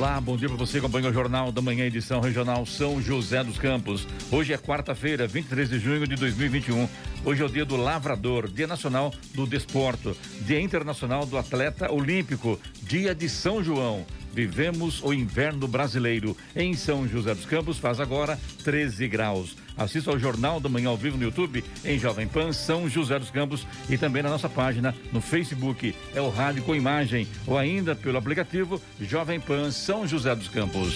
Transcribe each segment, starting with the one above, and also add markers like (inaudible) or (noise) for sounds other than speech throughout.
Olá, bom dia para você. Acompanha o Jornal da Manhã, edição regional São José dos Campos. Hoje é quarta-feira, 23 de junho de 2021. Hoje é o dia do lavrador, dia nacional do desporto, dia internacional do atleta olímpico, dia de São João. Vivemos o inverno brasileiro. Em São José dos Campos faz agora 13 graus. Assista ao Jornal da Manhã ao vivo no YouTube, em Jovem Pan São José dos Campos e também na nossa página no Facebook. É o Rádio com Imagem ou ainda pelo aplicativo Jovem Pan São José dos Campos.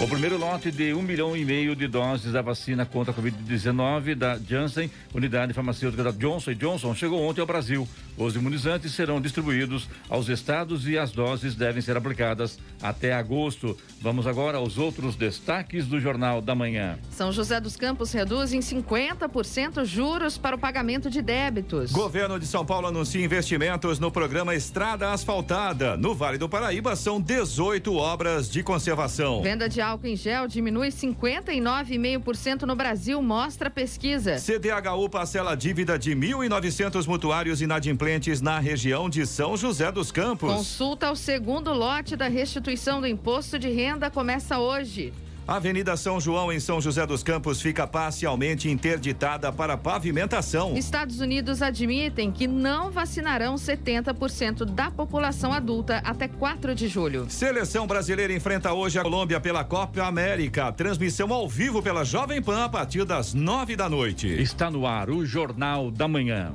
O primeiro lote de um milhão e meio de doses da vacina contra a Covid-19 da Janssen, unidade farmacêutica da Johnson Johnson, chegou ontem ao Brasil. Os imunizantes serão distribuídos aos estados e as doses devem ser aplicadas até agosto. Vamos agora aos outros destaques do Jornal da Manhã. São José dos Campos reduz em 50% juros para o pagamento de débitos. Governo de São Paulo anuncia investimentos no programa Estrada Asfaltada. No Vale do Paraíba são 18 obras de conservação. Venda de álcool em gel diminui 59,5% no Brasil, mostra a pesquisa. CDHU parcela dívida de 1.900 mutuários inadimplentes na região de São José dos Campos. Consulta ao segundo lote da restituição do imposto de renda começa hoje. A Avenida São João, em São José dos Campos, fica parcialmente interditada para pavimentação. Estados Unidos admitem que não vacinarão 70% da população adulta até 4 de julho. Seleção brasileira enfrenta hoje a Colômbia pela Copa América. Transmissão ao vivo pela Jovem Pan a partir das nove da noite. Está no ar o Jornal da Manhã.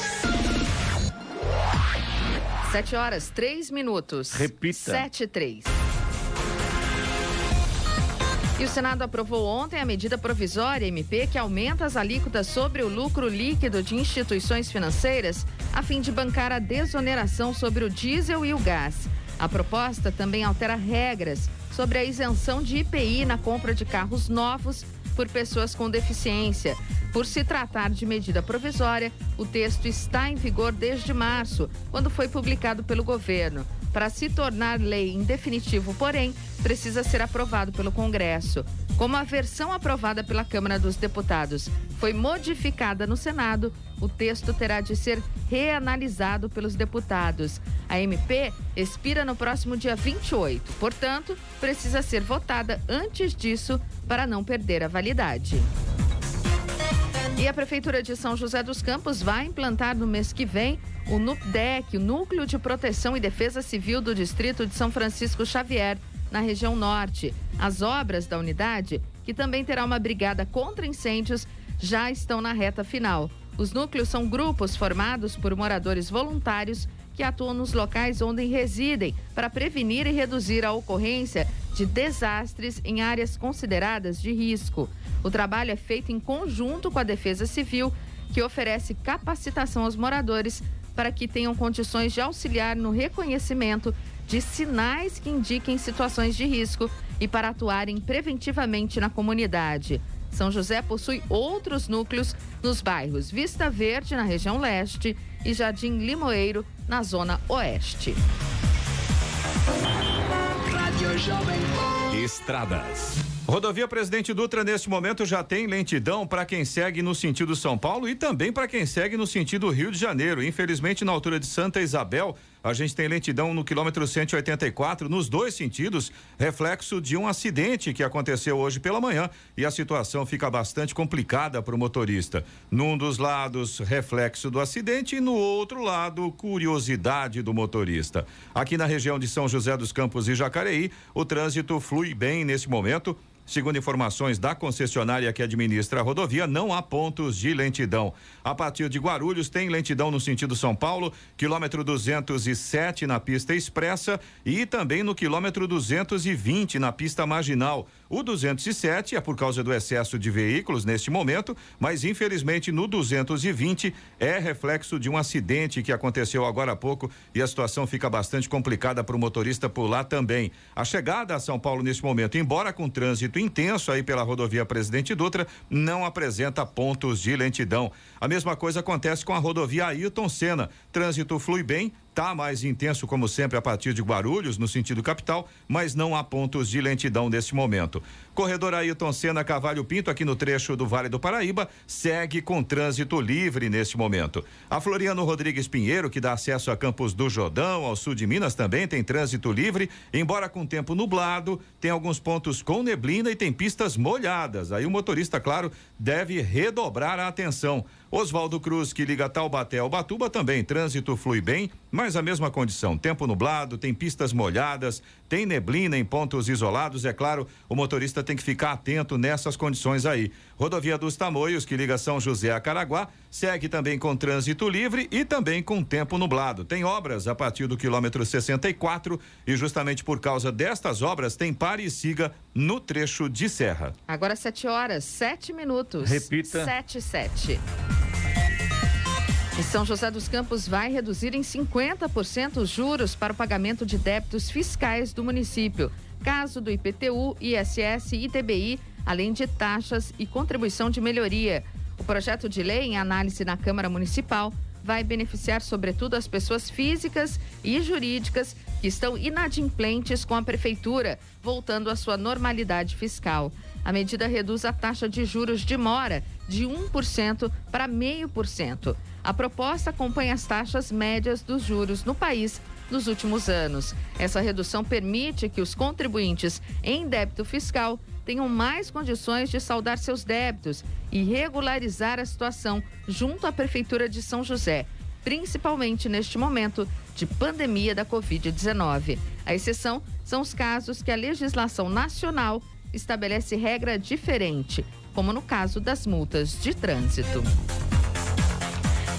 Sete horas, três minutos. Repita. Sete, três. E o Senado aprovou ontem a medida provisória MP que aumenta as alíquotas sobre o lucro líquido de instituições financeiras a fim de bancar a desoneração sobre o diesel e o gás. A proposta também altera regras sobre a isenção de IPI na compra de carros novos por pessoas com deficiência. Por se tratar de medida provisória, o texto está em vigor desde março, quando foi publicado pelo governo. Para se tornar lei em definitivo, porém, precisa ser aprovado pelo Congresso. Como a versão aprovada pela Câmara dos Deputados foi modificada no Senado, o texto terá de ser reanalisado pelos deputados. A MP expira no próximo dia 28, portanto, precisa ser votada antes disso para não perder a validade. E a Prefeitura de São José dos Campos vai implantar no mês que vem o NUPDEC, o Núcleo de Proteção e Defesa Civil do Distrito de São Francisco Xavier, na região norte. As obras da unidade, que também terá uma brigada contra incêndios, já estão na reta final. Os núcleos são grupos formados por moradores voluntários que atuam nos locais onde residem para prevenir e reduzir a ocorrência de desastres em áreas consideradas de risco. O trabalho é feito em conjunto com a Defesa Civil, que oferece capacitação aos moradores para que tenham condições de auxiliar no reconhecimento de sinais que indiquem situações de risco e para atuarem preventivamente na comunidade. São José possui outros núcleos nos bairros Vista Verde, na região leste, e Jardim Limoeiro, na zona oeste. Estradas. Rodovia Presidente Dutra, neste momento, já tem lentidão para quem segue no sentido São Paulo e também para quem segue no sentido Rio de Janeiro. Infelizmente, na altura de Santa Isabel, a gente tem lentidão no quilômetro 184, nos dois sentidos, reflexo de um acidente que aconteceu hoje pela manhã e a situação fica bastante complicada para o motorista. Num dos lados, reflexo do acidente e no outro lado, curiosidade do motorista. Aqui na região de São José dos Campos e Jacareí, o trânsito flui bem nesse momento Segundo informações da concessionária que administra a rodovia, não há pontos de lentidão. A partir de Guarulhos, tem lentidão no sentido São Paulo, quilômetro 207 na pista expressa e também no quilômetro 220 na pista marginal. O 207 é por causa do excesso de veículos neste momento, mas infelizmente no 220 é reflexo de um acidente que aconteceu agora há pouco e a situação fica bastante complicada para o motorista por lá também. A chegada a São Paulo neste momento, embora com trânsito intenso aí pela rodovia Presidente Dutra, não apresenta pontos de lentidão. A mesma coisa acontece com a rodovia Ayrton Senna. Trânsito flui bem, Tá mais intenso, como sempre, a partir de Guarulhos, no sentido capital, mas não há pontos de lentidão neste momento. Corredor Ailton Senna Cavalho Pinto, aqui no trecho do Vale do Paraíba, segue com trânsito livre neste momento. A Floriano Rodrigues Pinheiro, que dá acesso a Campos do Jordão, ao sul de Minas, também tem trânsito livre, embora com tempo nublado, tem alguns pontos com neblina e tem pistas molhadas. Aí o motorista, claro, deve redobrar a atenção. Oswaldo Cruz, que liga Taubaté ao Batuba, também trânsito flui bem, mas a mesma condição. Tempo nublado, tem pistas molhadas, tem neblina em pontos isolados. É claro, o motorista tem que ficar atento nessas condições aí. Rodovia dos Tamoios, que liga São José a Caraguá, segue também com trânsito livre e também com tempo nublado. Tem obras a partir do quilômetro 64 e justamente por causa destas obras tem pare e siga no trecho de serra. Agora 7 horas, 7 minutos. Repita. 7 7. E São José dos Campos vai reduzir em 50% os juros para o pagamento de débitos fiscais do município, caso do IPTU, ISS e ITBI, além de taxas e contribuição de melhoria. O projeto de lei em análise na Câmara Municipal vai beneficiar sobretudo as pessoas físicas e jurídicas que estão inadimplentes com a prefeitura, voltando à sua normalidade fiscal. A medida reduz a taxa de juros de mora de 1% para 0,5%. A proposta acompanha as taxas médias dos juros no país nos últimos anos. Essa redução permite que os contribuintes em débito fiscal tenham mais condições de saldar seus débitos e regularizar a situação junto à Prefeitura de São José, principalmente neste momento de pandemia da Covid-19. A exceção são os casos que a legislação nacional estabelece regra diferente, como no caso das multas de trânsito.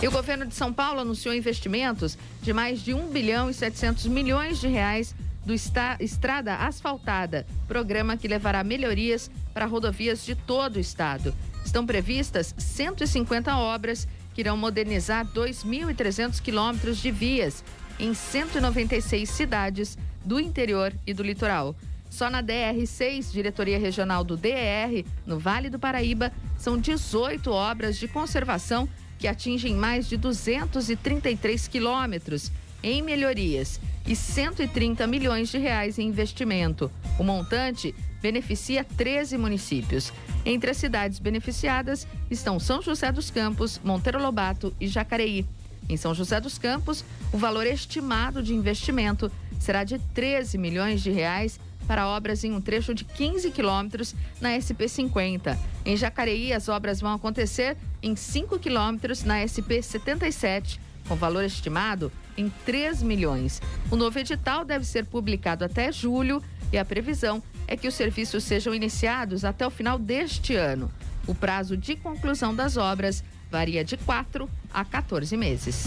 E o governo de São Paulo anunciou investimentos de mais de 1 bilhão e 700 milhões de reais do Estrada Asfaltada, programa que levará melhorias para rodovias de todo o estado. Estão previstas 150 obras que irão modernizar 2.300 quilômetros de vias em 196 cidades do interior e do litoral. Só na DR6, Diretoria Regional do DER, no Vale do Paraíba, são 18 obras de conservação que atingem mais de 233 quilômetros em melhorias e 130 milhões de reais em investimento. O montante beneficia 13 municípios. Entre as cidades beneficiadas estão São José dos Campos, Monteiro Lobato e Jacareí. Em São José dos Campos, o valor estimado de investimento será de 13 milhões de reais para obras em um trecho de 15 quilômetros na SP-50. Em Jacareí, as obras vão acontecer em 5 quilômetros na SP-77, com valor estimado em 3 milhões. O novo edital deve ser publicado até julho e a previsão é que os serviços sejam iniciados até o final deste ano. O prazo de conclusão das obras varia de 4 a 14 meses.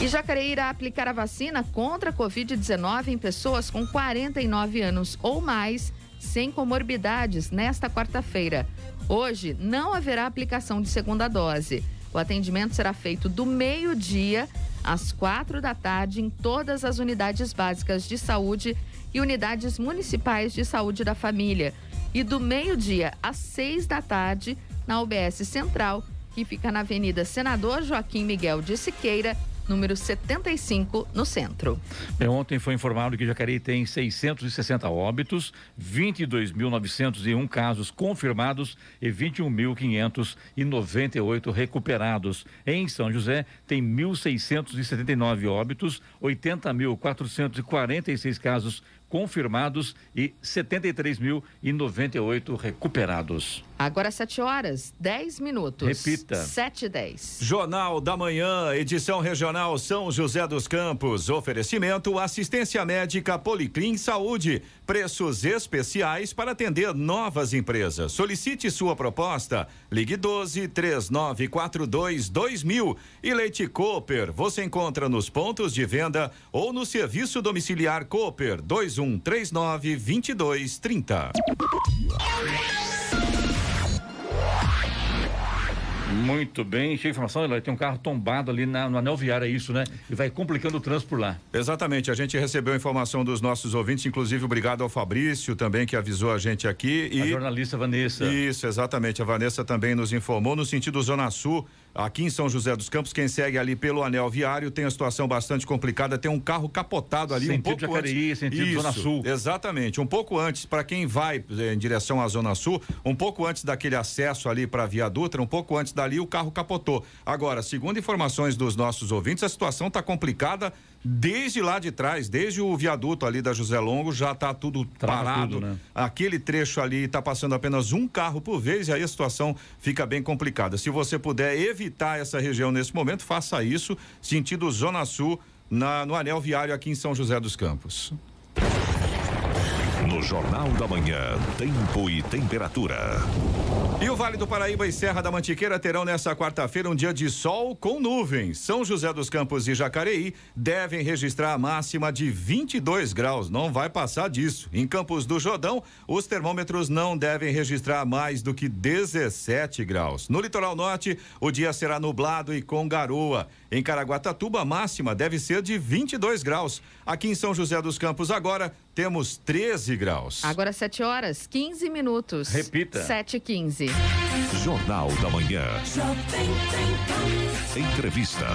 E Jacareí irá aplicar a vacina contra a Covid-19 em pessoas com 49 anos ou mais, sem comorbidades, nesta quarta-feira. Hoje não haverá aplicação de segunda dose. O atendimento será feito do meio-dia às quatro da tarde em todas as unidades básicas de saúde e unidades municipais de saúde da família. E do meio-dia às seis da tarde na UBS Central, que fica na Avenida Senador Joaquim Miguel de Siqueira, número 75, no centro. Bem, ontem foi informado que Jacareí tem 660 óbitos, 22.901 casos confirmados e 21.598 recuperados. Em São José, tem 1.679 óbitos, 80.446 casos confirmados e 73.098 recuperados. Agora 7 horas, 10 minutos. Repita. 7 e 10. Jornal da Manhã, edição regional São José dos Campos. Oferecimento assistência médica Policlin Saúde. Preços especiais para atender novas empresas. Solicite sua proposta. Ligue 12 3942 2000. E Leite Cooper. Você encontra nos pontos de venda ou no serviço domiciliar Cooper 2139 2230. Muito bem, cheia de informação, Eloy, tem um carro tombado ali na, no anel viário, é isso, né? E vai complicando o trânsito por lá. Exatamente, a gente recebeu informação dos nossos ouvintes, inclusive obrigado ao Fabrício também que avisou a gente aqui. E... A jornalista Vanessa. Isso, exatamente, a Vanessa também nos informou no sentido Zona Sul, Aqui em São José dos Campos, quem segue ali pelo anel viário tem a situação bastante complicada. Tem um carro capotado ali sentido um pouco Jacareí, antes. Sentido Isso, Zona Sul. Exatamente. Um pouco antes, para quem vai eh, em direção à Zona Sul, um pouco antes daquele acesso ali para a Via Dutra, um pouco antes dali, o carro capotou. Agora, segundo informações dos nossos ouvintes, a situação está complicada desde lá de trás, desde o viaduto ali da José Longo, já está tudo Trava parado. Tudo, né? Aquele trecho ali está passando apenas um carro por vez e aí a situação fica bem complicada. Se você puder evitar essa região nesse momento, faça isso, sentido Zona Sul, na, no anel viário aqui em São José dos Campos. No Jornal da Manhã, tempo e temperatura. E o Vale do Paraíba e Serra da Mantiqueira terão nesta quarta-feira um dia de sol com nuvens. São José dos Campos e Jacareí devem registrar a máxima de 22 graus. Não vai passar disso. Em Campos do Jordão, os termômetros não devem registrar mais do que 17 graus. No litoral norte, o dia será nublado e com garoa. Em Caraguatatuba, a máxima deve ser de 22 graus. Aqui em São José dos Campos, agora, temos 13 graus. Agora 7 horas, 15 minutos. Repita. 7 e 15. Jornal da Manhã. Entrevista.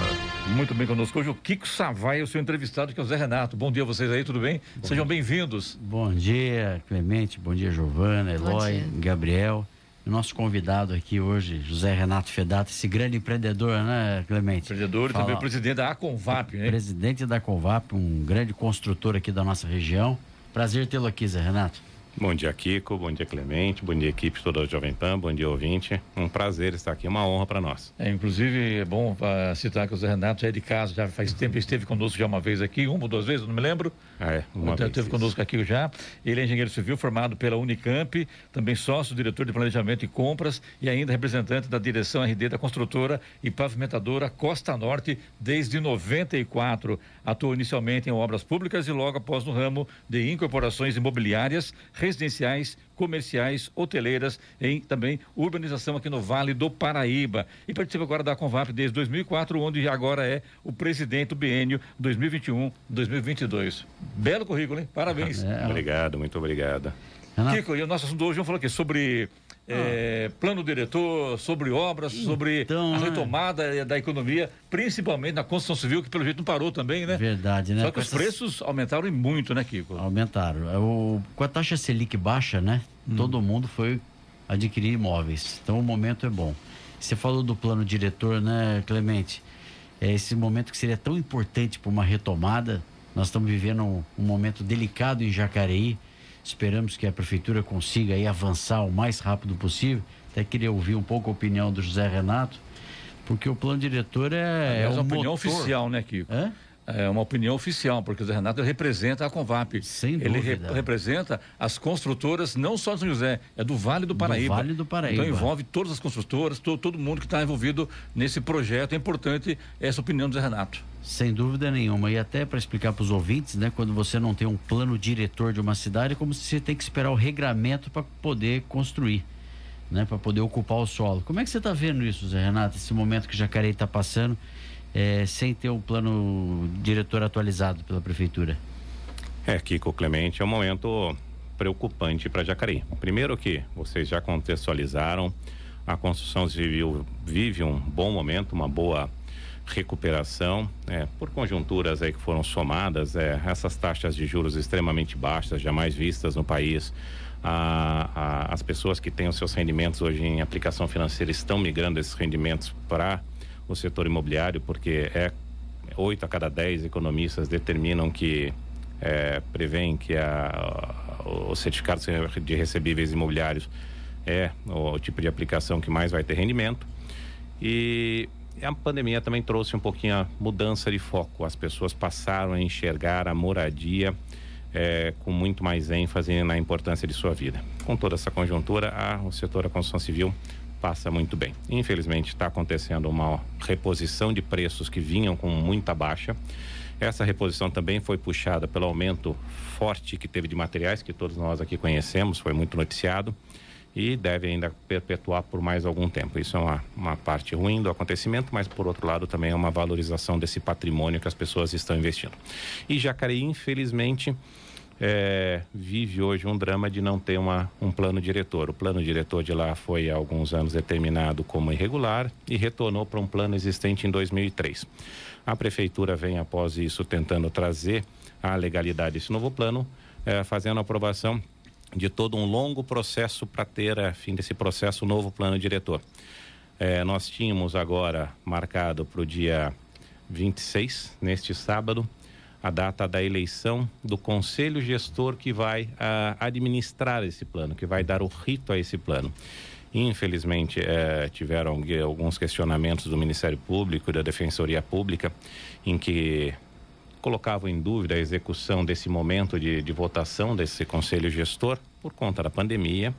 Muito bem conosco hoje o Kiko Savai, o seu entrevistado, que é o Zé Renato. Bom dia a vocês aí, tudo bem? Bom Sejam bem-vindos. Bom dia, Clemente. Bom dia, Giovana, Eloy, Gabriel. O nosso convidado aqui hoje, José Renato Fedato, esse grande empreendedor, né, Clemente? Empreendedor Fala, e também presidente da Convap, né? Presidente da Convap, um grande construtor aqui da nossa região. Prazer tê-lo aqui, Zé Renato. Bom dia, Kiko. Bom dia, Clemente. Bom dia, equipe toda do Jovem Pan. Bom dia, ouvinte. Um prazer estar aqui, uma honra para nós. É, inclusive, é bom uh, citar que o Zé Renato já é de casa, já faz tempo, esteve conosco já uma vez aqui, uma ou duas vezes, não me lembro. Ah, é, uma vez. Esteve conosco aqui já. Ele é engenheiro civil formado pela Unicamp, também sócio, diretor de planejamento e compras e ainda representante da direção RD da construtora e pavimentadora Costa Norte desde 94. Atuou inicialmente em obras públicas e logo após no ramo de incorporações imobiliárias, residenciais comerciais, hoteleiras, em também urbanização aqui no Vale do Paraíba. E participa agora da Convap desde 2004, onde agora é o presidente do biênio 2021-2022. Belo currículo, hein? Parabéns. (laughs) É, obrigado, muito obrigado. Kiko, e o nosso assunto hoje vamos falar aqui sobre é, plano diretor, sobre obras, então, sobre a é. retomada da economia, principalmente na construção civil, que pelo jeito não parou também, né? Verdade, né? Só que com os essas... preços aumentaram muito, né, Kiko? Aumentaram. É o... Com a taxa Selic baixa, né? Hum. Todo mundo foi adquirir imóveis. Então o momento é bom. Você falou do plano diretor, né, Clemente? É esse momento que seria tão importante para uma retomada. Nós estamos vivendo um, um momento delicado em Jacareí Esperamos que a prefeitura consiga aí avançar o mais rápido possível. Até queria ouvir um pouco a opinião do José Renato, porque o plano diretor é, é uma opinião motor. oficial, né, Kiko? É? É uma opinião oficial, porque o Zé Renato representa a Convap. Sem dúvida. Ele re representa as construtoras, não só de São José, é do Vale do Paraíba. Do vale do Paraíba. Então envolve todas as construtoras, to todo mundo que está envolvido nesse projeto. É importante essa opinião do Zé Renato. Sem dúvida nenhuma. E até para explicar para os ouvintes, né, quando você não tem um plano diretor de uma cidade, é como se você tem que esperar o regramento para poder construir. Né, para poder ocupar o solo. Como é que você está vendo isso, Zé Renato, esse momento que Jacareí está passando? É, sem ter um plano diretor atualizado pela prefeitura? É, Kiko Clemente, é um momento preocupante para Jacareí. Primeiro que vocês já contextualizaram, a construção civil vive um bom momento, uma boa recuperação, é, por conjunturas aí que foram somadas, é, essas taxas de juros extremamente baixas, jamais vistas no país. A, a, as pessoas que têm os seus rendimentos hoje em aplicação financeira estão migrando esses rendimentos para o setor imobiliário, porque é oito a cada dez economistas determinam que é, prevêem que a, o certificado de recebíveis imobiliários é o tipo de aplicação que mais vai ter rendimento. E a pandemia também trouxe um pouquinho a mudança de foco. As pessoas passaram a enxergar a moradia é, com muito mais ênfase na importância de sua vida. Com toda essa conjuntura, a, o setor da construção civil passa muito bem. Infelizmente, está acontecendo uma reposição de preços que vinham com muita baixa. Essa reposição também foi puxada pelo aumento forte que teve de materiais, que todos nós aqui conhecemos, foi muito noticiado e deve ainda perpetuar por mais algum tempo. Isso é uma, uma parte ruim do acontecimento, mas por outro lado também é uma valorização desse patrimônio que as pessoas estão investindo. E Jacareí, infelizmente, é, vive hoje um drama de não ter uma, um plano diretor. O plano diretor de lá foi há alguns anos determinado como irregular e retornou para um plano existente em 2003. A prefeitura vem após isso tentando trazer a legalidade desse novo plano, é, fazendo aprovação de todo um longo processo para ter, a fim desse processo, o novo plano diretor. É, nós tínhamos agora marcado para o dia 26, neste sábado, a data da eleição do conselho gestor que vai a, administrar esse plano, que vai dar o rito a esse plano. Infelizmente, é, tiveram alguns questionamentos do Ministério Público e da Defensoria Pública, em que colocavam em dúvida a execução desse momento de, de votação desse conselho gestor por conta da pandemia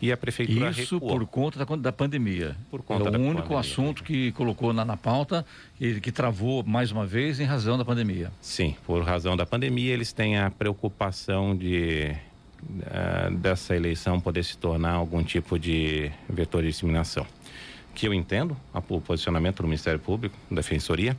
e a prefeitura Isso recuou. por conta da, da pandemia. Por conta é o único pandemia. assunto que colocou na, na pauta e que travou mais uma vez em razão da pandemia. Sim, por razão da pandemia, eles têm a preocupação de uh, dessa eleição poder se tornar algum tipo de vetor de disseminação. Que eu entendo o posicionamento do Ministério Público, da Defensoria,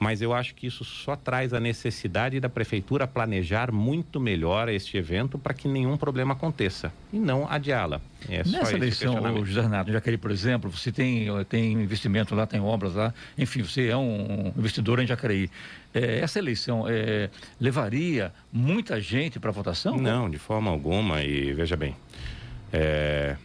mas eu acho que isso só traz a necessidade da prefeitura planejar muito melhor este evento para que nenhum problema aconteça e não adiá-la. É Nessa eleição, José Renato, Jacareí, por exemplo, você tem, tem investimento lá, tem obras lá, enfim, você é um investidor em Jacareí. É, essa eleição é, levaria muita gente para a votação? Não, de forma alguma. E veja bem, é,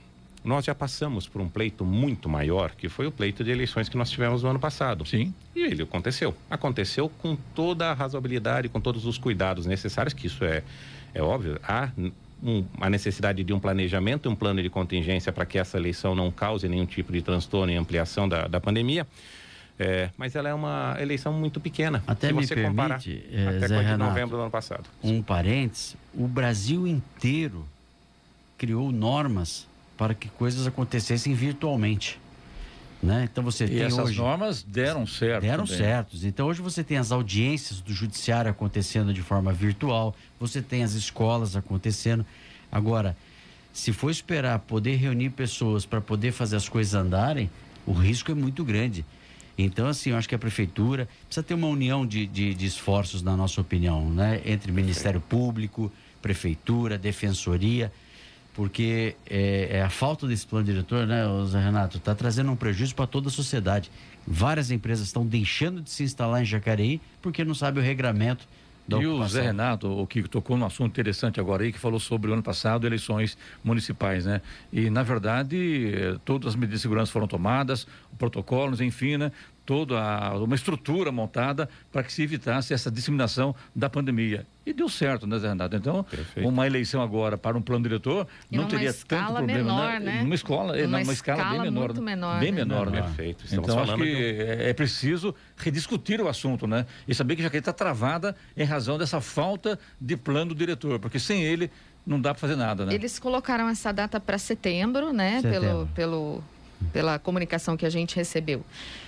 nós já passamos por um pleito muito maior, que foi o pleito de eleições que nós tivemos no ano passado. Sim. E ele aconteceu. Aconteceu com toda a razoabilidade, com todos os cuidados necessários, que isso é, é óbvio. Há um, a necessidade de um planejamento, um plano de contingência para que essa eleição não cause nenhum tipo de transtorno e ampliação da, da pandemia. É, mas ela é uma eleição muito pequena. Até se me você comparar permite, eh, até Zé com a de Renato, novembro do ano passado. Um parênteses, o Brasil inteiro criou normas para que coisas acontecessem virtualmente. Né? Então você E tem essas hoje normas deram certo. deram também. certos. Então hoje você tem as audiências do judiciário acontecendo de forma virtual, você tem as escolas acontecendo. Agora, se for esperar poder reunir pessoas para poder fazer as coisas andarem, o risco é muito grande. Então, assim, eu acho que a prefeitura precisa ter uma união de, de, de esforços, na nossa opinião, né? entre Ministério Público, Prefeitura, Defensoria, porque é, é a falta desse plano diretor, né, Zé Renato, está trazendo um prejuízo para toda a sociedade. Várias empresas estão deixando de se instalar em Jacareí porque não sabe o regramento da E o ocupação. Zé Renato, o que tocou num assunto interessante agora aí, que falou sobre o ano passado, eleições municipais, né? E, na verdade, eh, todas as medidas de segurança foram tomadas, protocolos, enfim, né? Toda a- uma estrutura montada para que se evitasse essa disseminação da pandemia. E deu certo, né, Zé Renato? Então, Perfeito. uma eleição agora para um plano diretor E não teria tanto escala problema, menor, né? Numa escola, Numa numa escala, bem escala menor. muito né? menor, Bem né? menor, né? Perfeito. Estamos Então, acho que de um- é é preciso rediscutir o assunto, né? E saber que Jacareí está travada em razão dessa falta de plano diretor, porque sem ele não dá para fazer nada, né? Eles colocaram essa data para setembro, né? Pelo, Setembro. pelo, pela comunicação que a gente recebeu.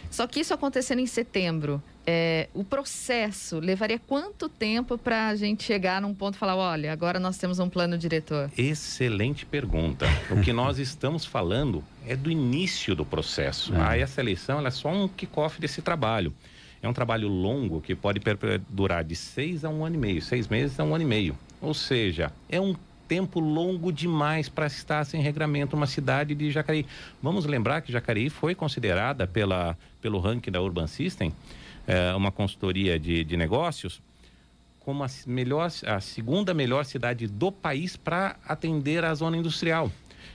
Só que isso acontecendo em setembro, é, o processo levaria quanto tempo para a gente chegar num ponto e falar, olha, agora nós temos um plano diretor? Excelente pergunta. O que (laughs) nós estamos falando é do início do processo. É. Ah, essa eleição é só um kickoff desse trabalho. É um trabalho longo que pode durar de seis a um ano e meio, seis meses a um ano e meio. Ou seja, é um tempo longo demais para estar sem regramento uma cidade de Jacareí. Vamos lembrar que Jacareí foi considerada pela, pelo ranking da Urban System, eh, uma consultoria de, de negócios, como a, melhor, a segunda melhor cidade do país para atender a zona industrial.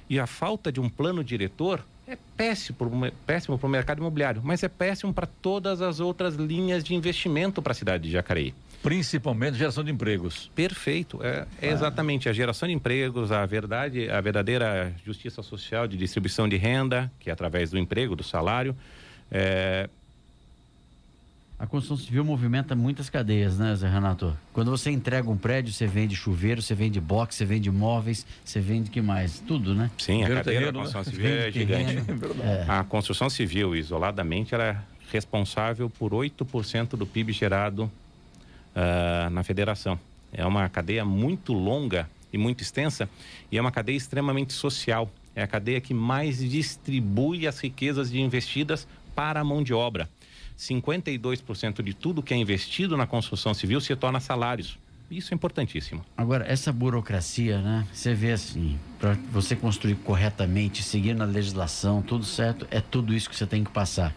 E a falta de um plano diretor é péssimo para o péssimo mercado imobiliário, mas é péssimo para todas as outras linhas de investimento para a cidade de Jacareí. Principalmente geração de empregos. Perfeito. É, é exatamente a geração de empregos, a verdade, a verdadeira justiça social de distribuição de renda, que é através do emprego, do salário. É, A construção civil movimenta muitas cadeias, né, Zé Renato? Quando você entrega um prédio, você vende chuveiro, você vende box, você vende móveis, você vende que mais? Tudo, né? Sim, a cadeia da terreno, construção né? civil é gigante. É. A construção civil, isoladamente, ela é responsável por 8% do PIB gerado ah, na federação. É uma cadeia muito longa e muito extensa e é uma cadeia extremamente social. É a cadeia que mais distribui as riquezas de investidas para a mão de obra. 52% de tudo que é investido na construção civil se torna salários. Isso é importantíssimo. Agora, essa burocracia, né? Você vê assim, para você construir corretamente, seguindo a legislação, tudo certo, é tudo isso que você tem que passar.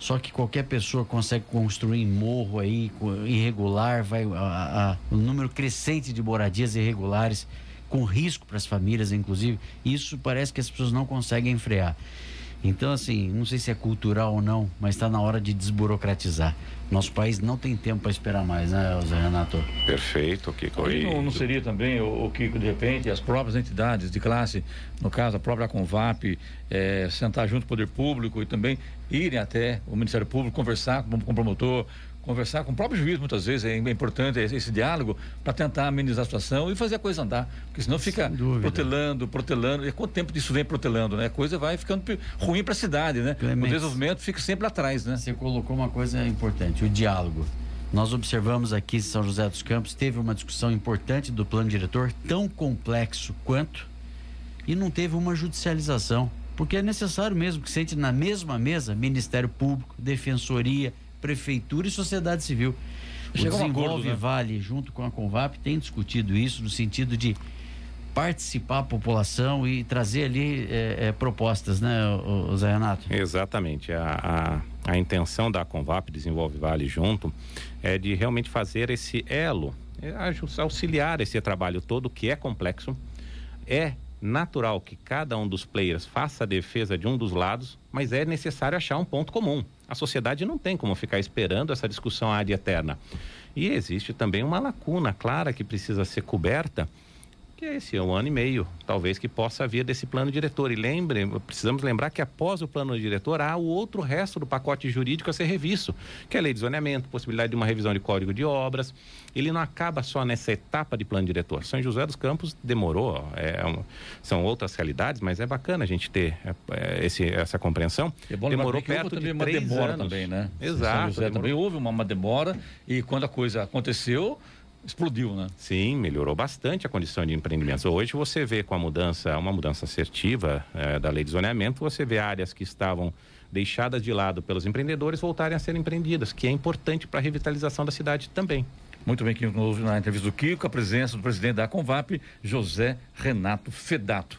Só que qualquer pessoa consegue construir morro aí, irregular, vai a, a- o número crescente de moradias irregulares, com risco para as famílias, inclusive. Isso parece que as pessoas não conseguem frear. Então, assim, não sei se é cultural ou não, mas está na hora de desburocratizar. Nosso país não tem tempo para esperar mais, né, Zé Renato? Perfeito, Kiko. Aí E- não, não seria também, o, o Kiko, de repente, as próprias entidades de classe, no caso a própria Convap, eh, sentar junto com o poder público e também irem até o Ministério Público, conversar com, com o promotor, conversar com o próprio juiz, muitas vezes, é importante esse, diálogo para tentar amenizar a situação e fazer a coisa andar. Porque senão fica protelando, protelando. E quanto tempo disso vem protelando, né? A coisa vai ficando ruim para a cidade, né? Clemente. O desenvolvimento fica sempre atrás, né? Você colocou uma coisa importante, o diálogo. Nós observamos aqui em São José dos Campos, teve uma discussão importante do plano diretor, tão complexo quanto, e não teve uma judicialização. Porque é necessário mesmo que sente na mesma mesa Ministério Público, Defensoria, Prefeitura e Sociedade Civil. O um Desenvolve né? Vale, junto com a Convap, tem discutido isso no sentido de participar a população e trazer ali eh, eh, propostas, né, o, Zé Renato? Exatamente. A, a, a intenção da Convap Desenvolve Vale junto é de realmente fazer esse elo, é, auxiliar esse trabalho todo que é complexo. É natural que cada um dos players faça a defesa de um dos lados, mas é necessário achar um ponto comum. A sociedade não tem como ficar esperando essa discussão ad eterna. E existe também uma lacuna clara que precisa ser coberta, que é esse um ano e meio, talvez que possa vir desse plano diretor. E lembrem, precisamos lembrar que após o plano diretor há o outro resto do pacote jurídico a ser revisto, que é a lei de zoneamento, possibilidade de uma revisão de código de obras. Ele não acaba só nessa etapa de plano diretor. São José dos Campos demorou, é, um- são outras realidades, mas é bacana a gente ter é, é, esse, essa compreensão. É bom demorou perto também de uma demora anos. também, né? Em São Exato. José demorou- também houve uma, uma demora e quando a coisa aconteceu, explodiu, né? Sim, melhorou bastante a condição de empreendimentos. Hoje você vê com a mudança, uma mudança assertiva eh, da lei de zoneamento, você vê áreas que estavam deixadas de lado pelos empreendedores voltarem a ser empreendidas, que é importante para a revitalização da cidade também. Muito bem, que houve na entrevista do Kiko, a presença do presidente da Convap, José Renato Fedato.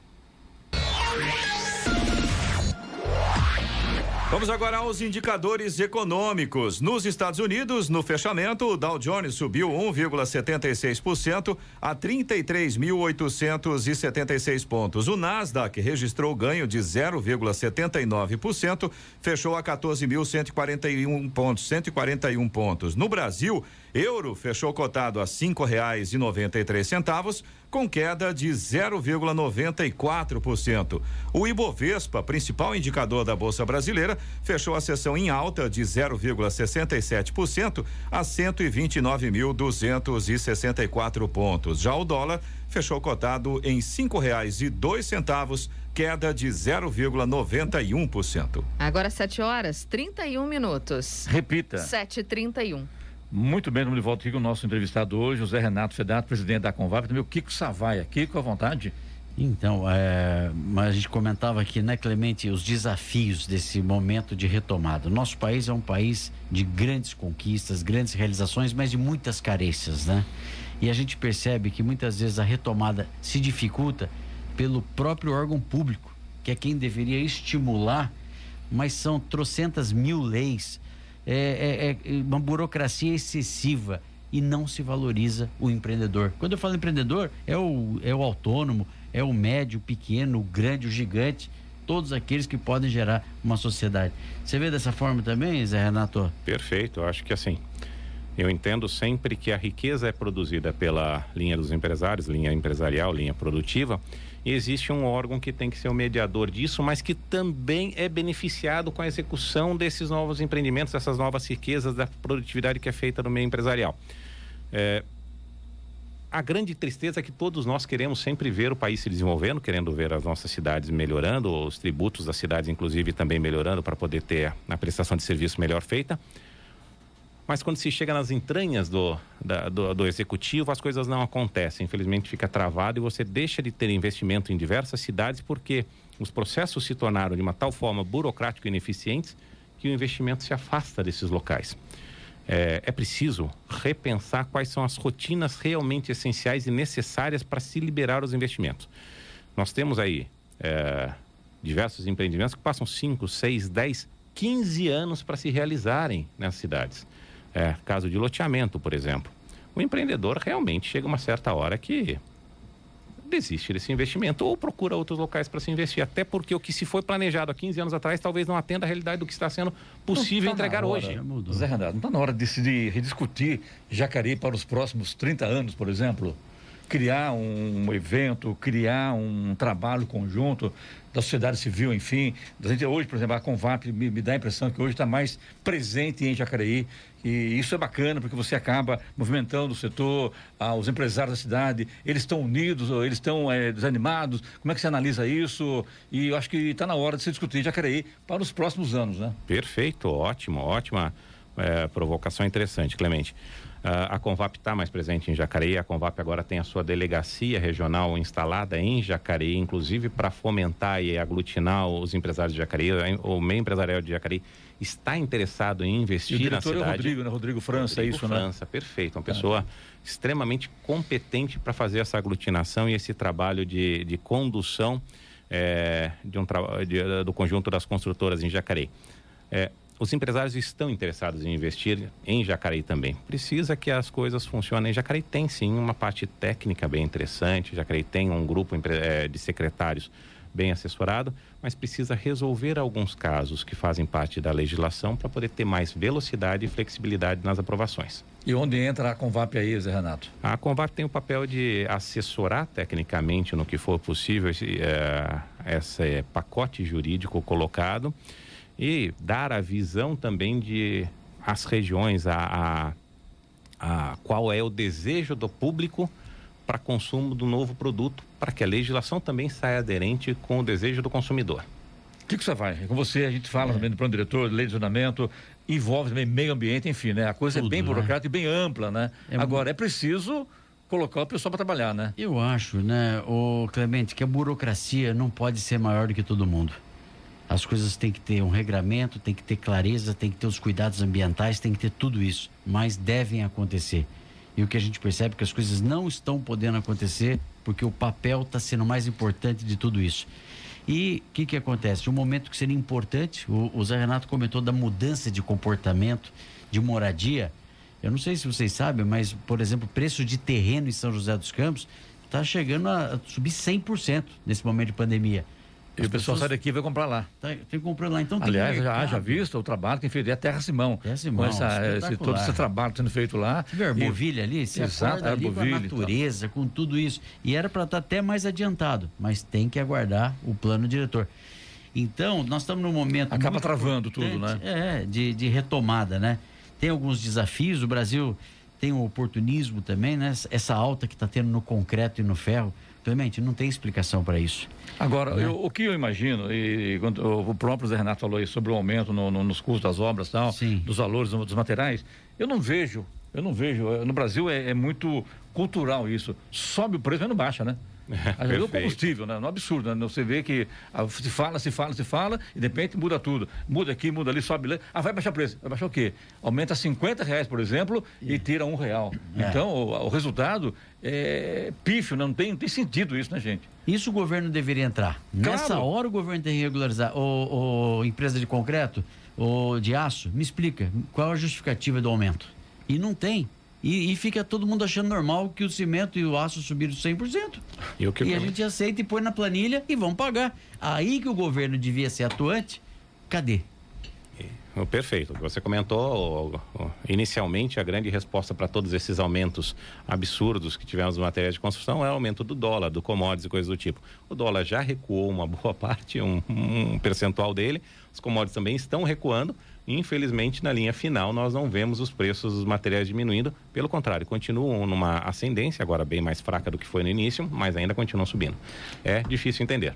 Vamos agora aos indicadores econômicos. Nos Estados Unidos, no fechamento, o Dow Jones subiu 1,76% a 33.876 pontos. O Nasdaq registrou ganho de 0,79%, fechou a 14.141 pontos, 141 pontos. No Brasil, euro fechou cotado a cinco reais e noventa e três centavos, com queda de 0,94%. O Ibovespa, principal indicador da Bolsa Brasileira, fechou a sessão em alta de 0,67% a 129.264 pontos. Já o dólar fechou cotado em cinco reais e dois centavos, queda de 0,91%. Agora 7 horas 31 minutos. Repita. 7 e 31 Muito bem, estamos de volta aqui com o nosso entrevistado hoje, José Renato Fedato, presidente da Convap, também o Kiko Savaia. Kiko, à vontade. Então, é, mas a gente comentava aqui, né, Clemente, os desafios desse momento de retomada. Nosso país é um país de grandes conquistas, grandes realizações, mas de muitas carências, né? E a gente percebe que muitas vezes a retomada se dificulta pelo próprio órgão público, que é quem deveria estimular, mas são trocentas mil leis, é, é, é uma burocracia excessiva e não se valoriza o empreendedor. Quando eu falo empreendedor, é o, é o autônomo, é o médio, o pequeno, o grande, o gigante, todos aqueles que podem gerar uma sociedade. Você vê dessa forma também, Zé Renato? Perfeito, acho que assim. Eu entendo sempre que a riqueza é produzida pela linha dos empresários, linha empresarial, linha produtiva, e existe um órgão que tem que ser o mediador disso, mas que também é beneficiado com a execução desses novos empreendimentos, dessas novas riquezas da produtividade que é feita no meio empresarial. É, a grande tristeza é que todos nós queremos sempre ver o país se desenvolvendo, querendo ver as nossas cidades melhorando, os tributos das cidades, inclusive, também melhorando para poder ter a prestação de serviço melhor feita. Mas quando se chega nas entranhas do, da, do, do, executivo, as coisas não acontecem. Infelizmente fica travado e você deixa de ter investimento em diversas cidades porque os processos se tornaram de uma tal forma burocrático e ineficientes que o investimento se afasta desses locais é, é preciso repensar quais são as rotinas realmente essenciais e necessárias para se liberar os investimentos. Nós temos aí é, diversos empreendimentos que passam 5, 6, 10, 15 anos para se realizarem nas cidades. É, caso de loteamento, por exemplo. O empreendedor realmente chega uma certa hora que desiste desse investimento ou procura outros locais para se investir. Até porque o que se foi planejado há 15 anos atrás talvez não atenda a realidade do que está sendo possível tá entregar hora, hoje. Zé Renato, não está na hora de se rediscutir Jacareí para os próximos 30 anos, por exemplo? Criar um evento, criar um trabalho conjunto da sociedade civil, enfim. A gente, hoje, por exemplo, a Convap me, me dá a impressão que hoje está mais presente em Jacareí. E isso é bacana porque você acaba movimentando o setor, ah, os empresários da cidade, eles estão unidos, eles estão é, desanimados. Como é que você analisa isso? E eu acho que está na hora de se discutir Jacareí para os próximos anos, né? Perfeito, ótimo, ótima é, provocação interessante, Clemente. Uh, a Convap está mais presente em Jacareí. A Convap agora tem a sua delegacia regional instalada em Jacareí, inclusive para fomentar e aglutinar os empresários de Jacareí. O meio empresarial de Jacareí está interessado em investir e o na cidade. É o Rodrigo, né? Rodrigo França, Rodrigo é isso, França, né? França, perfeito. Uma pessoa é. extremamente competente para fazer essa aglutinação e esse trabalho de, de condução é, de um, de, do conjunto das construtoras em Jacareí. É, os empresários estão interessados em investir em Jacareí também. Precisa que as coisas funcionem. Jacareí tem sim uma parte técnica bem interessante. Jacareí tem um grupo eh, de secretários bem assessorado, mas precisa resolver alguns casos que fazem parte da legislação para poder ter mais velocidade e flexibilidade nas aprovações. E onde entra a Convap aí, Zé Renato? A Convap tem o papel de assessorar tecnicamente no que for possível esse, é, esse pacote jurídico colocado e dar a visão também de as regiões, a, a, a qual é o desejo do público para consumo do novo produto, para que a legislação também saia aderente com o desejo do consumidor. O que, que você vai? Com você, a gente fala é. também do plano diretor, lei de zonamento, envolve também meio ambiente, enfim, né? A coisa Tudo, é bem né? burocrática né? e bem ampla, né? É Agora, é preciso colocar o pessoal para trabalhar, né? Eu acho, né, o Clemente, que a burocracia não pode ser maior do que todo mundo. As coisas têm que ter um regramento, tem que ter clareza, tem que ter os cuidados ambientais, tem que ter tudo isso, mas devem acontecer. E o que a gente percebe é que as coisas não estão podendo acontecer porque o papel está sendo mais importante de tudo isso. E o que, que acontece? Um momento que seria importante, o, o Zé Renato comentou da mudança de comportamento, de moradia. Eu não sei se vocês sabem, mas, por exemplo, o preço de terreno em São José dos Campos está chegando a subir 100% nesse momento de pandemia. E o pessoal sai daqui e vai comprar lá. Tá, tem que comprar lá. Então, Aliás, já haja visto o trabalho que tem feito. É a Terra Simão. Terra Simão. Com essa, esse, todo esse trabalho sendo feito lá. Tive Arbovilha ali, se Exato, ali com a natureza, com tudo isso. E era para estar tá até mais adiantado, mas tem que aguardar o plano diretor. Então, nós estamos num momento. Acaba travando tudo, né? É, de, de retomada, né? Tem alguns desafios. O Brasil tem um oportunismo também, né? Essa alta que está tendo no concreto e no ferro. Clemente, não tem explicação para isso. Agora, né? eu, o que eu imagino, e, e o próprio Zé Renato falou aí sobre o aumento no, no, nos custos das obras tal, Sim. dos valores dos materiais, eu não vejo, eu não vejo. No Brasil é, é muito cultural isso. Sobe o preço, mas não baixa, né? Ajudou o combustível, né? No absurdo, né? Você vê que ah, se fala, se fala, se fala, e de repente muda tudo. Muda aqui, muda ali, sobe lá. Ah, vai baixar o preço. Vai baixar o quê? Aumenta 50 reais, por exemplo, e tira um real. É. Então, o, o resultado é pífio, não tem, não tem sentido isso, né, gente? Isso o governo deveria entrar. Claro. Nessa hora o governo tem que regularizar. Ô, ô, empresa de concreto, ou de aço, me explica qual a justificativa do aumento. E não tem. E, e fica todo mundo achando normal que o cimento e o aço subiram 100%. E o que E a gente aceita e põe na planilha e vão pagar. Aí que o governo devia ser atuante. Cadê? Oh, Perfeito. Você comentou, oh, oh, inicialmente, a grande resposta para todos esses aumentos absurdos que tivemos em matérias de construção é o aumento do dólar, do commodities e coisas do tipo. O dólar já recuou uma boa (laughs) parte, um, um percentual dele. Os commodities também estão recuando. Infelizmente, na linha final, nós não vemos os preços dos materiais diminuindo. Pelo contrário, continuam numa ascendência, agora bem mais fraca do que foi no início, mas ainda continuam subindo. É difícil entender.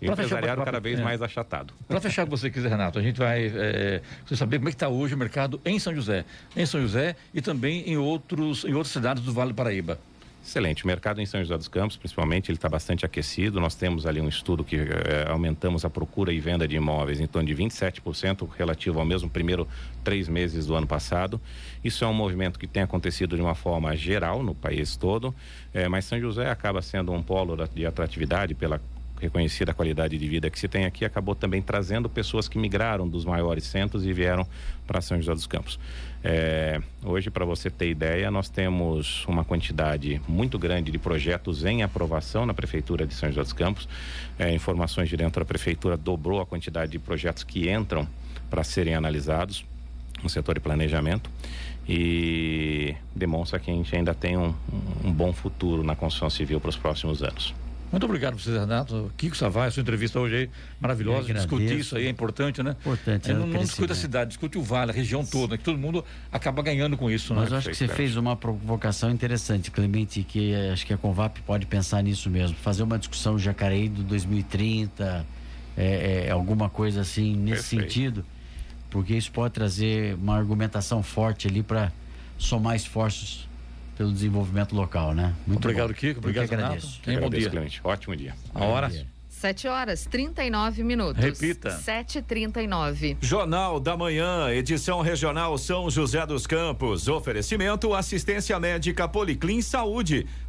E o Pra o empresariado cada vez é. mais achatado. Para fechar com você quiser, Renato, a gente vai é, saber como é que está hoje o mercado em São José. Em São José e também em, outros, em outras cidades do Vale do Paraíba. Excelente. O mercado em São José dos Campos, principalmente, ele está bastante aquecido. Nós temos ali um estudo que eh, aumentamos a procura e venda de imóveis em torno de 27% relativo ao mesmo primeiro três meses do ano passado. Isso é um movimento que tem acontecido de uma forma geral no país todo, eh, mas São José acaba sendo um polo de atratividade pela reconhecida qualidade de vida que se tem aqui, acabou também trazendo pessoas que migraram dos maiores centros e vieram para São José dos Campos. É, hoje, para você ter ideia, nós temos uma quantidade muito grande de projetos em aprovação na Prefeitura de São José dos Campos. É, informações de dentro da Prefeitura dobrou a quantidade de projetos que entram para serem analisados no setor de planejamento e demonstra que a gente ainda tem um, um bom futuro na construção civil para os próximos anos. Muito obrigado você, Renato. Kiko Savai, sua entrevista hoje aí, maravilhosa. Discutir isso aí é importante, né? Importante, É, é não, não discute a cidade, discute o vale, a região toda, que todo mundo acaba ganhando com isso, né? Mas eu acho que você fez uma provocação interessante, Clemente, que eh, acho que a Convap pode pensar nisso mesmo. Fazer uma discussão Jacareí do 2030, é, é, alguma coisa assim nesse Perfeito. sentido, porque isso pode trazer uma argumentação forte ali para somar esforços pelo desenvolvimento local, né? Muito Obrigado, bom. Kiko. Obrigado, que Renato. agradeço. Um bom Agradeço, dia. Clemente. Ótimo dia. A hora? 7 horas 39 minutos. Repita. 7h39. Jornal da Manhã, edição regional São José dos Campos. Oferecimento assistência médica Policlin Saúde.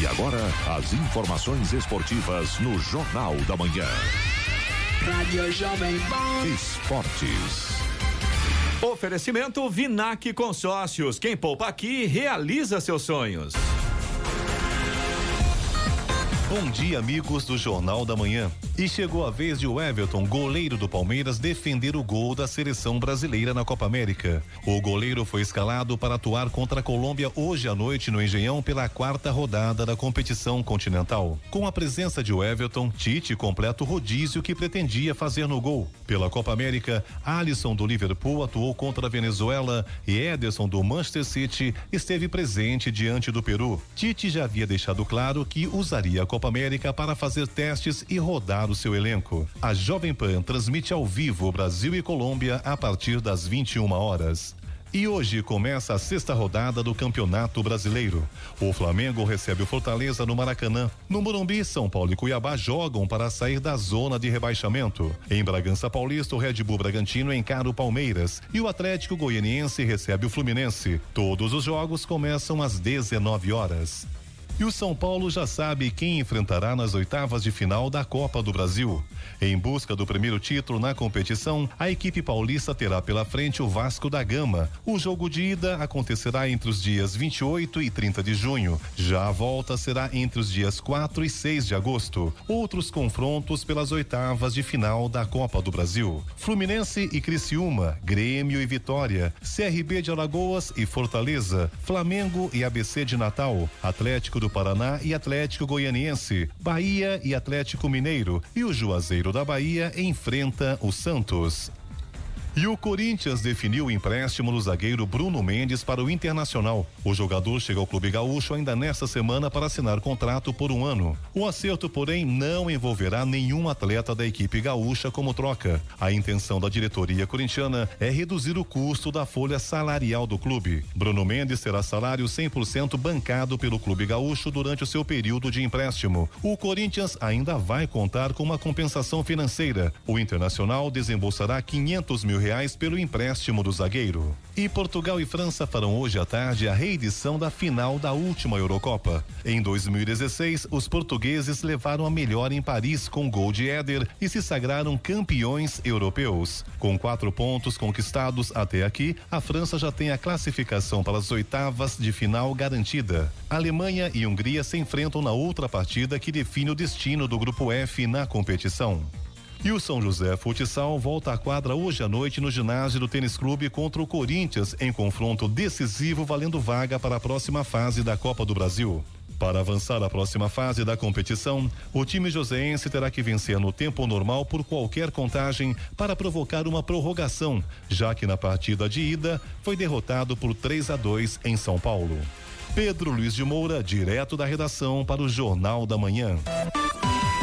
E agora, as informações esportivas no Jornal da Manhã. Rádio Jovem Pan. Esportes. Oferecimento Vinac Consórcios. Quem poupa aqui realiza seus sonhos. Bom dia, amigos do Jornal da Manhã. E chegou a vez de o Everton, goleiro do Palmeiras, defender o gol da seleção brasileira na Copa América. O goleiro foi escalado para atuar contra a Colômbia hoje à noite no Engenhão pela quarta rodada da competição continental. Com a presença de Everton, Tite completa o rodízio que pretendia fazer no gol. Pela Copa América, Alisson do Liverpool atuou contra a Venezuela e Ederson do Manchester City esteve presente diante do Peru. Tite já havia deixado claro que usaria a Copa América para fazer testes e rodar o seu elenco. A Jovem Pan transmite ao vivo Brasil e Colômbia a partir das 21 horas. E hoje começa a sexta rodada do Campeonato Brasileiro. O Flamengo recebe o Fortaleza no Maracanã. No Morumbi, São Paulo e Cuiabá jogam para sair da zona de rebaixamento. Em Bragança Paulista, o Red Bull Bragantino encara o Palmeiras e o Atlético Goianiense recebe o Fluminense. Todos os jogos começam às 19 horas. E o São Paulo já sabe quem enfrentará nas oitavas de final da Copa do Brasil. Em busca do primeiro título na competição, a equipe paulista terá pela frente o Vasco da Gama. O jogo de ida acontecerá entre os dias 28 e 30 de junho. Já a volta será entre os dias 4 e 6 de agosto. Outros confrontos pelas oitavas de final da Copa do Brasil: Fluminense e Criciúma, Grêmio e Vitória, CRB de Alagoas e Fortaleza, Flamengo e ABC de Natal, Atlético do Paraná e Atlético Goianiense, Bahia e Atlético Mineiro e o Juazeiro da Bahia enfrenta o Santos. E o Corinthians definiu o empréstimo do zagueiro Bruno Mendes para o Internacional. O jogador chega ao Clube Gaúcho ainda nesta semana para assinar contrato por um ano. O acerto, porém, não envolverá nenhum atleta da equipe gaúcha como troca. A intenção da diretoria corintiana é reduzir o custo da folha salarial do clube. Bruno Mendes terá salário 100% bancado pelo Clube Gaúcho durante o seu período de empréstimo. O Corinthians ainda vai contar com uma compensação financeira. O Internacional desembolsará 500 mil reais pelo empréstimo do zagueiro. E Portugal e França farão hoje à tarde a reedição da final da última Eurocopa. Em 2016, os portugueses levaram a melhor em Paris com gol de Éder e se sagraram campeões europeus. Com quatro pontos conquistados até aqui, a França já tem a classificação para as oitavas de final garantida. Alemanha e Hungria se enfrentam na outra partida que define o destino do grupo F na competição. E o São José Futsal volta à quadra hoje à noite no ginásio do Tênis Clube contra o Corinthians em confronto decisivo valendo vaga para a próxima fase da Copa do Brasil. Para avançar à próxima fase da competição, o time joseense terá que vencer no tempo normal por qualquer contagem para provocar uma prorrogação, já que na partida de ida foi derrotado por 3 a 2 em São Paulo. Pedro Luiz de Moura, direto da redação para o Jornal da Manhã.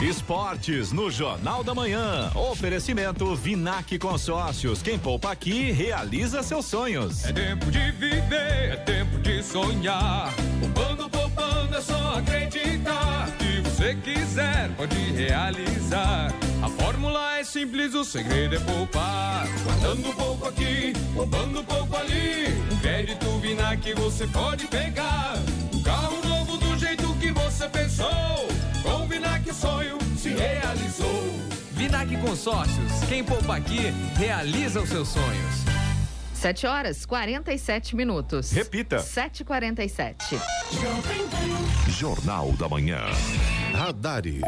Esportes no Jornal da Manhã. Oferecimento Vinac Consórcios. Quem poupa aqui realiza seus sonhos. É tempo de viver, é tempo de sonhar. Poupando, poupando, é só acreditar. Se você quiser, pode realizar. A fórmula é simples, o segredo é poupar. Guardando pouco aqui, poupando pouco ali. Um crédito Vinac você pode pegar. Um carro você pensou. Com o Vinac o sonho se realizou. Vinac Consórcios. Quem poupa aqui, realiza os seus sonhos. 7 horas 47 minutos. Repita. 7h47. Jornal da Manhã. Radares.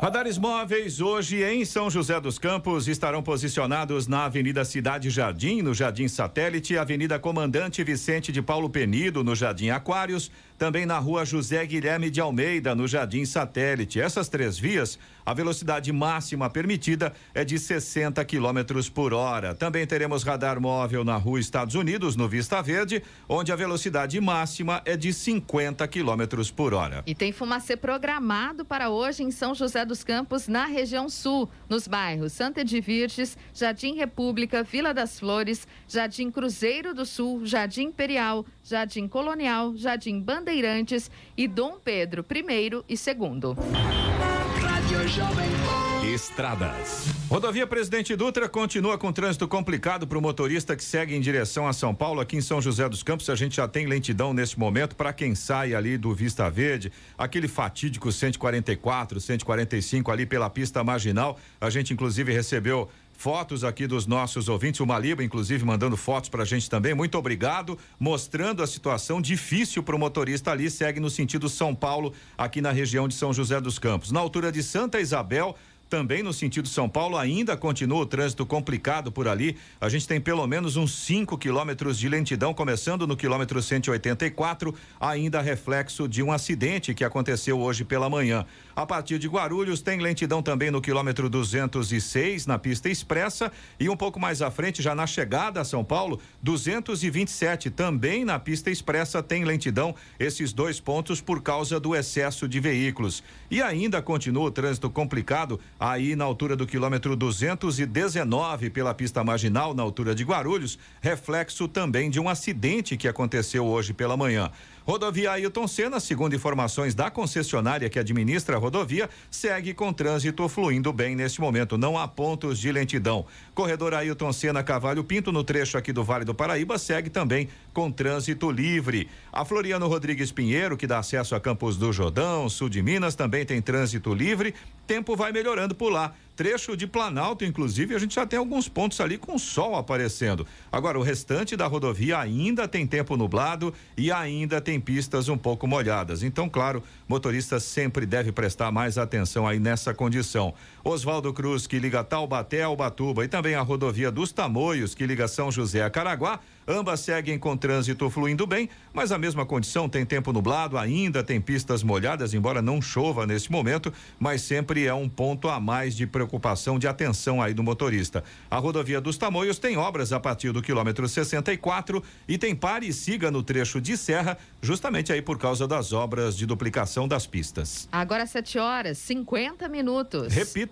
Radares móveis hoje em São José dos Campos estarão posicionados na Avenida Cidade Jardim, no Jardim Satélite, Avenida Comandante Vicente de Paulo Penido, no Jardim Aquários, também na Rua José Guilherme de Almeida, no Jardim Satélite. Essas três vias, a velocidade máxima permitida é de 60 quilômetros por hora. Também teremos radar móvel na Rua Estados Unidos, no Vista Verde, onde a velocidade máxima é de 50 quilômetros por hora. E tem fumacê programado para hoje em São José dos Campos, na região sul, nos bairros Santa Edvirges, Jardim República, Vila das Flores, Jardim Cruzeiro do Sul, Jardim Imperial, Jardim Colonial, Jardim Bandeirantes e Dom Pedro I e II. Estradas. Rodovia Presidente Dutra continua com trânsito complicado para o motorista que segue em direção a São Paulo. Aqui em São José dos Campos, a gente já tem lentidão neste momento para quem sai ali do Vista Verde, aquele fatídico 144, 145 ali pela pista marginal. A gente inclusive recebeu fotos aqui dos nossos ouvintes, o Maliba, inclusive, mandando fotos pra gente também. Muito obrigado, mostrando a situação difícil para o motorista ali, segue no sentido São Paulo, aqui na região de São José dos Campos. Na altura de Santa Isabel, também no sentido São Paulo, ainda continua o trânsito complicado por ali. A gente tem pelo menos uns 5 quilômetros de lentidão, começando no quilômetro 184, ainda reflexo de um acidente que aconteceu hoje pela manhã. A partir de Guarulhos, tem lentidão também no quilômetro 206, na pista expressa, e um pouco mais à frente, já na chegada a São Paulo, 227, também na pista expressa, tem lentidão, esses dois pontos por causa do excesso de veículos. E ainda continua o trânsito complicado aí na altura do quilômetro 219 pela pista marginal, na altura de Guarulhos, reflexo também de um acidente que aconteceu hoje pela manhã. Rodovia Ailton Senna, segundo informações da concessionária que administra a rodovia, segue com trânsito fluindo bem neste momento. Não há pontos de lentidão. Corredor Ailton Senna Cavalho Pinto, no trecho aqui do Vale do Paraíba, segue também com trânsito livre. A Floriano Rodrigues Pinheiro, que dá acesso a Campos do Jordão, sul de Minas, também tem trânsito livre. Tempo vai melhorando por lá. Trecho de Planalto, inclusive, a gente já tem alguns pontos ali com sol aparecendo. Agora, o restante da rodovia ainda tem tempo nublado e ainda tem pistas um pouco molhadas. Então, claro, motorista sempre deve prestar mais atenção aí nessa condição. Oswaldo Cruz, que liga Taubaté ao Batuba, e também a rodovia dos Tamoios, que liga São José a Caraguá, Ambas seguem com trânsito fluindo bem, mas a mesma condição tem tempo nublado, ainda tem pistas molhadas, embora não chova nesse momento, mas sempre é um ponto a mais de preocupação, de atenção aí do motorista. A rodovia dos Tamoios tem obras a partir do quilômetro 64 e tem pare e siga no trecho de serra, justamente aí por causa das obras de duplicação das pistas. Agora 7 horas, 50 minutos. Repita.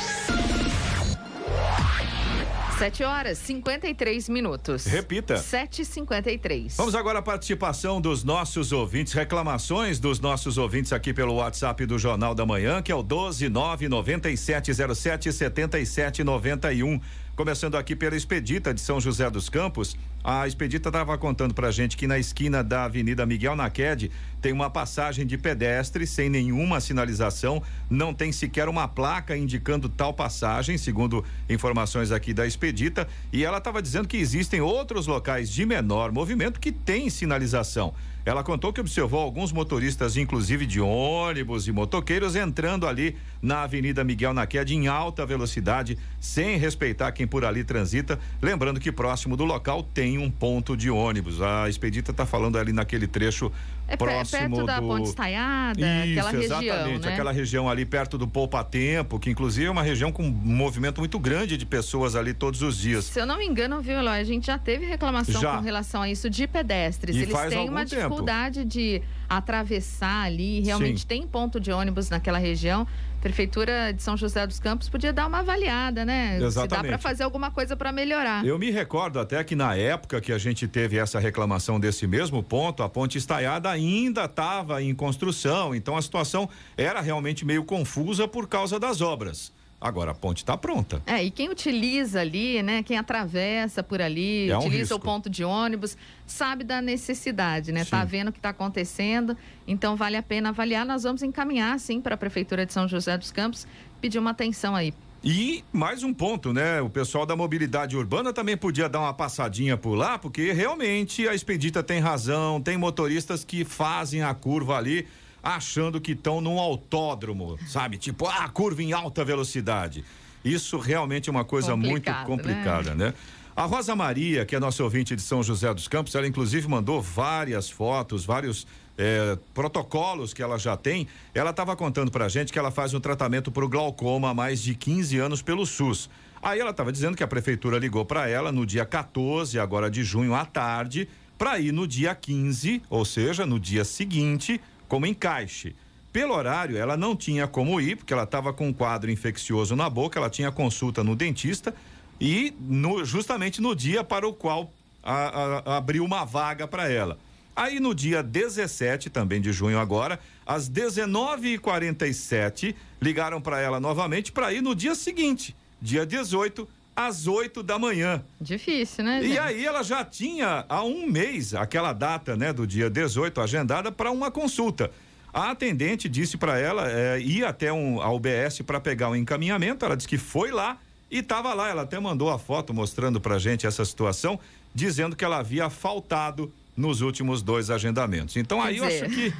7 horas 53 minutos. Repita. 7h53. Vamos agora à participação dos nossos ouvintes, reclamações dos nossos ouvintes aqui pelo WhatsApp do Jornal da Manhã, que é o 12997077791. Começando aqui pela Expedita de São José dos Campos. A Expedita estava contando pra gente que na esquina da Avenida Miguel Naquede tem uma passagem de pedestre sem nenhuma sinalização, não tem sequer uma placa indicando tal passagem, segundo informações aqui da Expedita, e ela estava dizendo que existem outros locais de menor movimento que têm sinalização. Ela contou que observou alguns motoristas, inclusive de ônibus e motoqueiros, entrando ali na Avenida Miguel Naquede em alta velocidade, sem respeitar quem por ali transita. Lembrando que próximo do local tem um ponto de ônibus. A Expedita está falando ali naquele trecho É próximo perto da do... Ponte Estaiada, Isso, aquela região, exatamente, né? aquela região ali perto do Poupa Tempo, que inclusive é uma região com um movimento muito grande de pessoas ali todos os dias. Se eu não me engano, viu, Eloy, a gente já teve reclamação Já. com relação a isso de pedestres. E Eles têm uma tempo. dificuldade de atravessar ali, realmente Sim. tem ponto de ônibus naquela região. Prefeitura de São José dos Campos podia dar uma avaliada, né? Se dá Exatamente. para fazer alguma coisa para melhorar. Eu me recordo até que na época que a gente teve essa reclamação desse mesmo ponto, a ponte estaiada ainda estava em construção, então a situação era realmente meio confusa por causa das obras. Agora a ponte está pronta. É, e quem utiliza ali, né, quem atravessa por ali, É um utiliza o ponto de ônibus, sabe da necessidade, né? Tá Sim. vendo o que está acontecendo, então vale a pena avaliar. Nós vamos encaminhar, sim, para a Prefeitura de São José dos Campos, pedir uma atenção aí. E mais um ponto, né? O pessoal da mobilidade urbana também podia dar uma passadinha por lá, porque realmente a Expedita tem razão, tem motoristas que fazem a curva ali achando que estão num autódromo, sabe? Tipo, ah, curva em alta velocidade. Isso realmente é uma coisa muito Complicado, complicada, né? A Rosa Maria, que é nossa ouvinte de São José dos Campos, ela inclusive mandou várias fotos, vários eh, protocolos que ela já tem. Ela estava contando pra gente que ela faz um tratamento para o glaucoma há mais de 15 anos pelo SUS. Aí ela estava dizendo que a prefeitura ligou para ela no dia 14, agora de junho à tarde, para ir no dia 15, ou seja, no dia seguinte, como encaixe. Pelo horário, ela não tinha como ir, porque ela estava com um quadro infeccioso na boca, ela tinha consulta no dentista e no- justamente no dia para o qual a- a- abriu uma vaga para ela. Aí no dia 17, também de junho agora, às 19h47, ligaram para ela novamente para ir no dia seguinte, dia 18, às 8 da manhã. Difícil, né? E gente? aí ela já tinha há um mês aquela data, né, do dia 18 agendada para uma consulta. A atendente disse para ela eh, ir até um, a UBS para pegar um encaminhamento. Ela disse que foi lá e estava lá. Ela até mandou a foto mostrando para gente essa situação, dizendo que ela havia faltado nos últimos dois agendamentos. Então aí eu dizer- acho que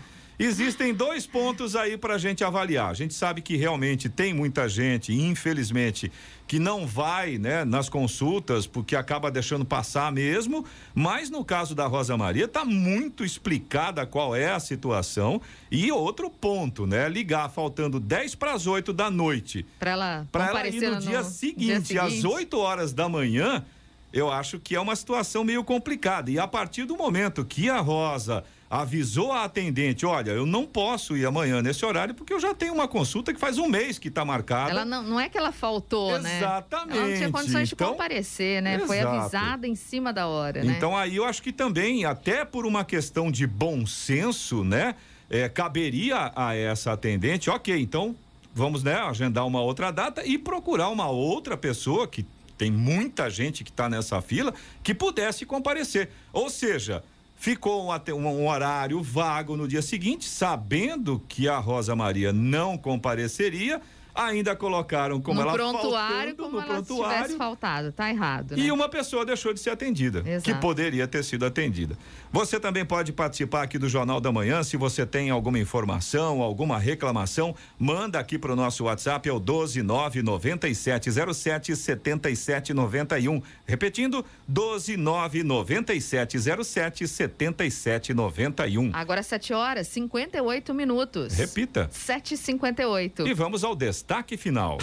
Existem dois pontos aí para a gente avaliar. A gente sabe que realmente tem muita gente, infelizmente, que não vai né, nas consultas porque acaba deixando passar mesmo. Mas no caso da Rosa Maria, está muito explicada qual é a situação. E outro ponto, né? Ligar faltando 10 para as 8 da noite Para ela para ela ir comparecer no, dia, seguinte, às 8 horas da manhã, eu acho que é uma situação meio complicada. E a partir do momento que a Rosa avisou a atendente, olha, eu não posso ir amanhã nesse horário porque eu já tenho uma consulta que faz um mês que está marcada. Ela não, não é que ela faltou, né? Exatamente. Ela não tinha condições de Então, comparecer, né? Foi exato. avisada em cima da hora, né? Então aí eu acho que também, até por uma questão de bom senso, né? é, caberia a essa atendente, ok, então vamos né, agendar uma outra data e procurar uma outra pessoa que tem muita gente que está nessa fila que pudesse comparecer. Ou seja, ficou um, um horário vago no dia seguinte, sabendo que a Rosa Maria não compareceria, ainda colocaram como no ela prontuário, faltando como no ela tivesse prontuário. faltado. Tá errado, né? E uma pessoa deixou de ser atendida, Exato. que poderia ter sido atendida. Você também pode participar aqui do Jornal da Manhã. Se você tem alguma informação, alguma reclamação, manda aqui para o nosso WhatsApp, é o 1299707 7791. Repetindo, 1299707 7791. Agora 7 horas 58 minutos. Repita. 7h58. E vamos ao destaque final.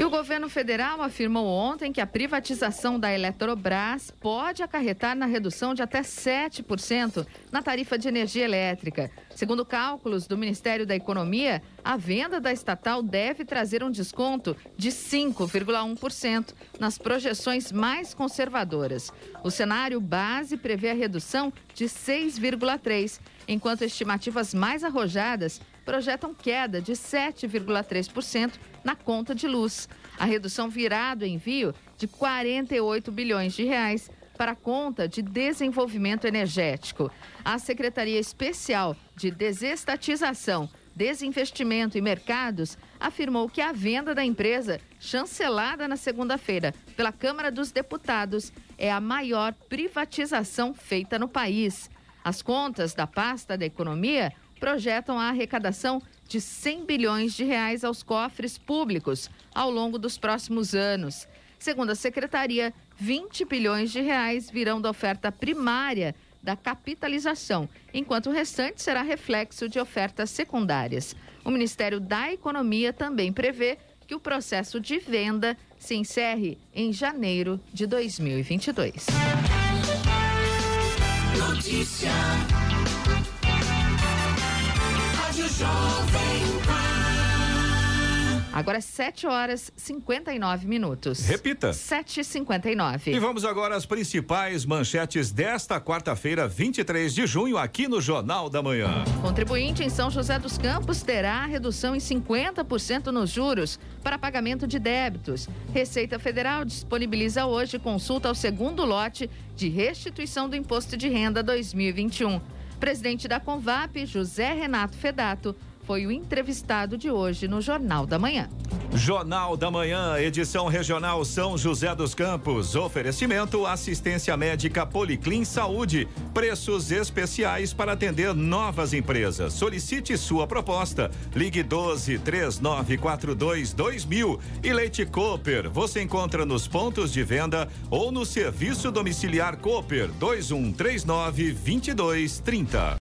E o governo federal afirmou ontem que a privatização da Eletrobras pode acarretar na redução de até 7% na tarifa de energia elétrica. Segundo cálculos do Ministério da Economia, a venda da estatal deve trazer um desconto de 5,1% nas projeções mais conservadoras. O cenário base prevê a redução de 6,3%, enquanto estimativas mais arrojadas projetam queda de 7,3% na conta de luz. A redução virá do envio de 48 bilhões de reais para a conta de desenvolvimento energético. A Secretaria Especial de Desestatização, Desinvestimento e Mercados afirmou que a venda da empresa, chancelada na segunda-feira pela Câmara dos Deputados, é a maior privatização feita no país. As contas da pasta da economia projetam a arrecadação de 100 bilhões de reais aos cofres públicos ao longo dos próximos anos. Segundo a secretaria, 20 bilhões de reais virão da oferta primária da capitalização, enquanto o restante será reflexo de ofertas secundárias. O Ministério da Economia também prevê que o processo de venda se encerre em janeiro de 2022. Notícia. Rádio Jovem Pan. Agora 7 horas 59 minutos. Repita. 7h59. E vamos agora às principais manchetes desta quarta-feira, 23 de junho, aqui no Jornal da Manhã. Contribuinte em São José dos Campos terá redução em 50% nos juros para pagamento de débitos. Receita Federal disponibiliza hoje consulta ao segundo lote de restituição do Imposto de Renda 2021. Presidente da Convap, José Renato Fedato, foi o entrevistado de hoje no Jornal da Manhã. Jornal da Manhã, edição regional São José dos Campos. Oferecimento assistência médica Policlin Saúde. Preços especiais para atender novas empresas. Solicite sua proposta. Ligue 12 3942 2000. E Leite Cooper. Você encontra nos pontos de venda ou no serviço domiciliar Cooper 2139 2230.